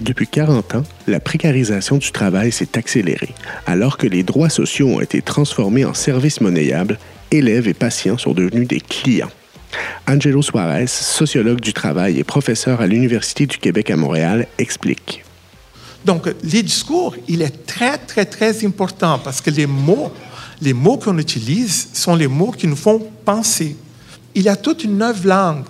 Depuis 40 ans, la précarisation du travail s'est accélérée. Alors que les droits sociaux ont été transformés en services monnayables, élèves et patients sont devenus des clients. Angelo Suarez, sociologue du travail et professeur à l'Université du Québec à Montréal, explique. Donc, les discours, il est très, très, très important parce que les mots, les mots qu'on utilise sont les mots qui nous font penser. Il y a toute une nouvelle langue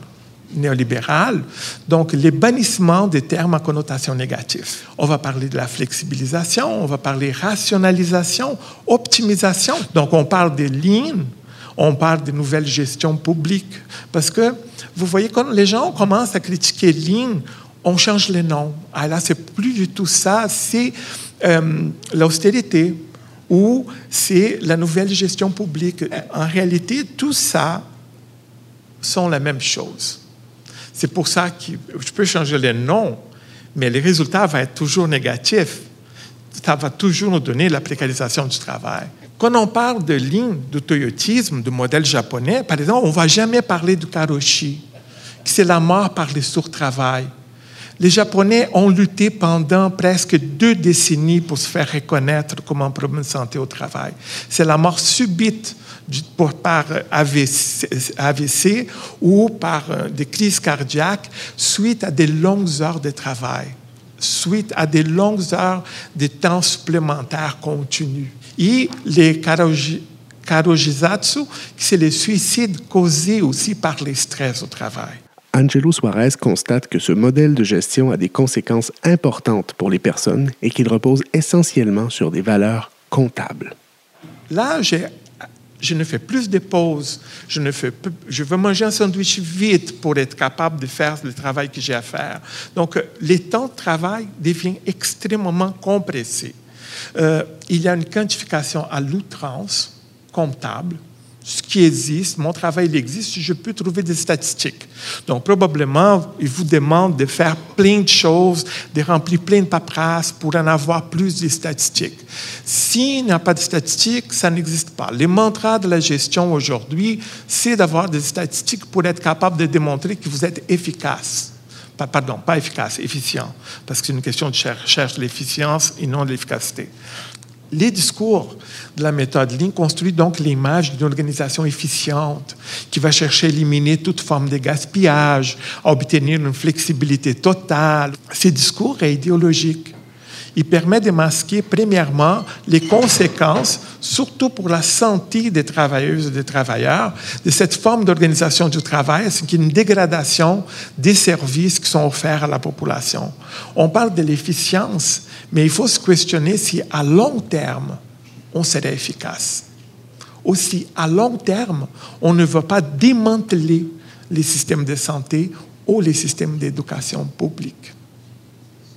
néolibérale, donc les bannissements des termes à connotation négative. On va parler de la flexibilisation, on va parler rationalisation, optimisation. Donc on parle des lignes, on parle des nouvelles gestions publiques. Parce que vous voyez, quand les gens commencent à critiquer Lean, on change les noms. Ah là, c'est plus du tout ça, c'est euh, l'austérité ou c'est la nouvelle gestion publique. En réalité, tout ça sont la même chose. C'est pour ça que je peux changer les noms, mais les résultats vont être toujours négatifs. Ça va toujours nous donner la précarisation du travail. Quand on parle de ligne de toyotisme, de modèle japonais, par exemple, on ne va jamais parler du karoshi, qui c'est la mort par le sur-travail. Les Japonais ont lutté pendant presque deux décennies pour se faire reconnaître comme un problème de santé au travail. C'est la mort subite par AVC, ou par euh, des crises cardiaques suite à des longues heures de travail, suite à des longues heures de temps supplémentaires continus. Et les karojizatsu, c'est les suicides causés aussi par les stress au travail. Angelo Suarez constate que ce modèle de gestion a des conséquences importantes pour les personnes et qu'il repose essentiellement sur des valeurs comptables. Là, je ne fais plus de pauses, je, ne fais je veux manger un sandwich vite pour être capable de faire le travail que j'ai à faire. Donc, euh, les temps de travail deviennent extrêmement compressés. Euh, il y a une quantification à l'outrance comptable ce qui existe, mon travail il existe, je peux trouver des statistiques. Donc, probablement, il vous demande de faire plein de choses, de remplir plein de paperasses pour en avoir plus de statistiques. S'il n'y a pas de statistiques, ça n'existe pas. Les mantras de la gestion aujourd'hui, c'est d'avoir des statistiques pour être capable de démontrer que vous êtes efficace. Pardon, pas efficace, efficient, parce que c'est une question de recherche de l'efficience et non l'efficacité. Les discours de la méthode Lean construisent donc l'image d'une organisation efficiente qui va chercher à éliminer toute forme de gaspillage, à obtenir une flexibilité totale. Ces discours sont idéologiques. Il permet de masquer, premièrement, les conséquences, surtout pour la santé des travailleuses et des travailleurs, de cette forme d'organisation du travail, c'est une dégradation des services qui sont offerts à la population. On parle de l'efficience, mais il faut se questionner si à long terme, on serait efficace. Aussi, à long terme, on ne va pas démanteler les systèmes de santé ou les systèmes d'éducation publique.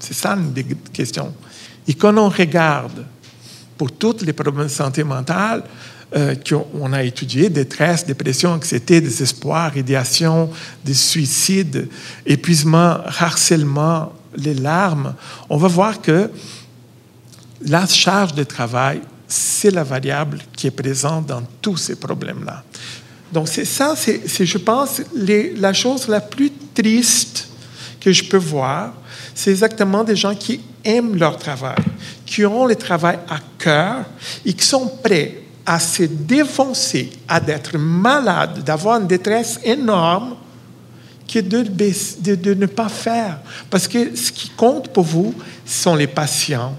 C'est ça une des questions. Et quand on regarde pour tous les problèmes de santé mentale euh, qu'on a étudiés, détresse, dépression, anxiété, désespoir, idéation, des suicides, épuisement, harcèlement, les larmes, on va voir que la charge de travail, c'est la variable qui est présente dans tous ces problèmes-là. Donc c'est ça, c'est, je pense, la chose la plus triste que je peux voir, c'est exactement des gens qui aiment leur travail, qui ont le travail à cœur et qui sont prêts à se défoncer, à être malades, d'avoir une détresse énorme que de, de, de, ne pas faire. Parce que ce qui compte pour vous, ce sont les patients,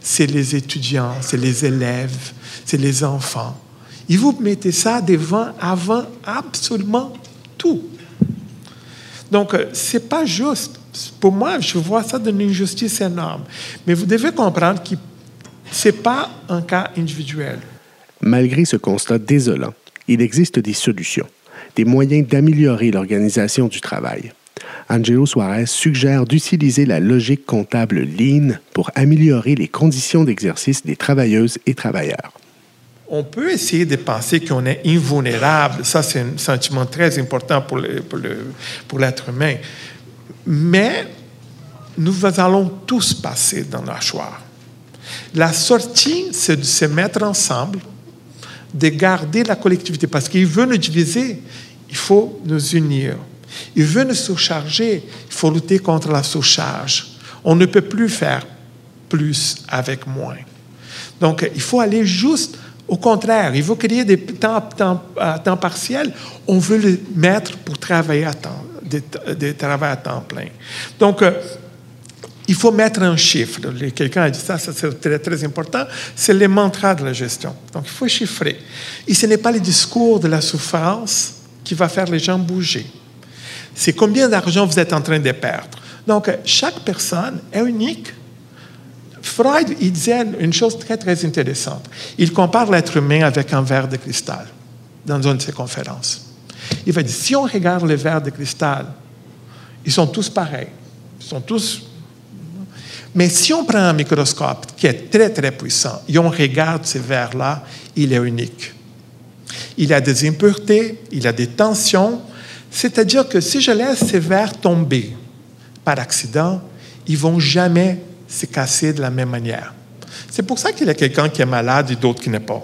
c'est les étudiants, c'est les élèves, c'est les enfants. Et vous mettez ça devant, avant absolument tout. Donc, euh, ce n'est pas juste. Pour moi, je vois ça d'une injustice énorme. Mais vous devez comprendre que ce n'est pas un cas individuel. Malgré ce constat désolant, il existe des solutions, des moyens d'améliorer l'organisation du travail. Angelo Suarez suggère d'utiliser la logique comptable Lean pour améliorer les conditions d'exercice des travailleuses et travailleurs. On peut essayer de penser qu'on est invulnérable. Ça, c'est un sentiment très important pour, pour l'être humain. Mais nous allons tous passer dans la choix. La sortie, c'est de se mettre ensemble, de garder la collectivité, parce qu'il veut nous diviser, il faut nous unir. Il veut nous surcharger, il faut lutter contre la surcharge. On ne peut plus faire plus avec moins. Donc, il faut aller juste au contraire. Il faut créer des temps, temps, à temps partiel. On veut le mettre pour travailler à temps, des travail à temps plein. Donc, euh, il faut mettre un chiffre. Quelqu'un a dit ça, ça c'est très, très important. C'est les mantras de la gestion. Donc, il faut chiffrer. Et ce n'est pas le discours de la souffrance qui va faire les gens bouger. C'est combien d'argent vous êtes en train de perdre. Donc, chaque personne est unique. Freud, il disait une chose très, très intéressante. Il compare l'être humain avec un verre de cristal dans une de ses conférences. Il va dire, si on regarde les verres de cristal, ils sont tous pareils. Ils sont tous mais si on prend un microscope qui est très, très puissant et on regarde ces verres-là, il est unique. Il a des impuretés, il a des tensions. C'est-à-dire que si je laisse ces verres tomber par accident, ils vont jamais se casser de la même manière. C'est pour ça qu'il y a quelqu'un qui est malade et d'autres qui n'est pas.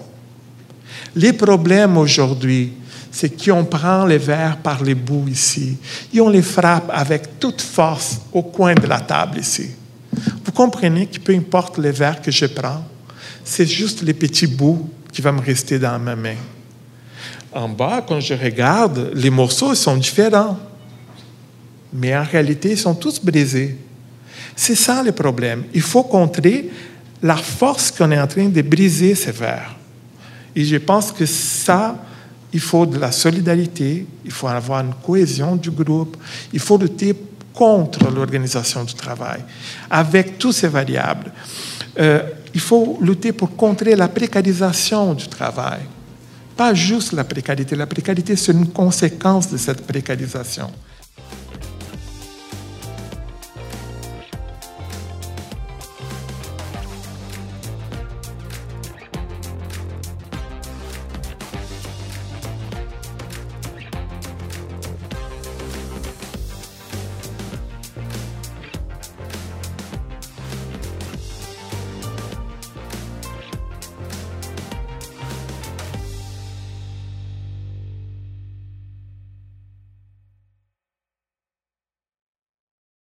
Les problèmes aujourd'hui, c'est qu'on prend les verres par les bouts ici et on les frappe avec toute force au coin de la table ici. Vous comprenez que peu importe les verres que je prends, c'est juste les petits bouts qui vont me rester dans ma main. En bas, quand je regarde, les morceaux sont différents. Mais en réalité, ils sont tous brisés. C'est ça le problème. Il faut contrer la force qu'on est en train de briser ces verres. Et je pense que ça, il faut de la solidarité, il faut avoir une cohésion du groupe, il faut lutter contre l'organisation du travail, avec toutes ces variables. Euh, il faut lutter pour contrer la précarisation du travail. Pas juste la précarité. La précarité, c'est une conséquence de cette précarisation.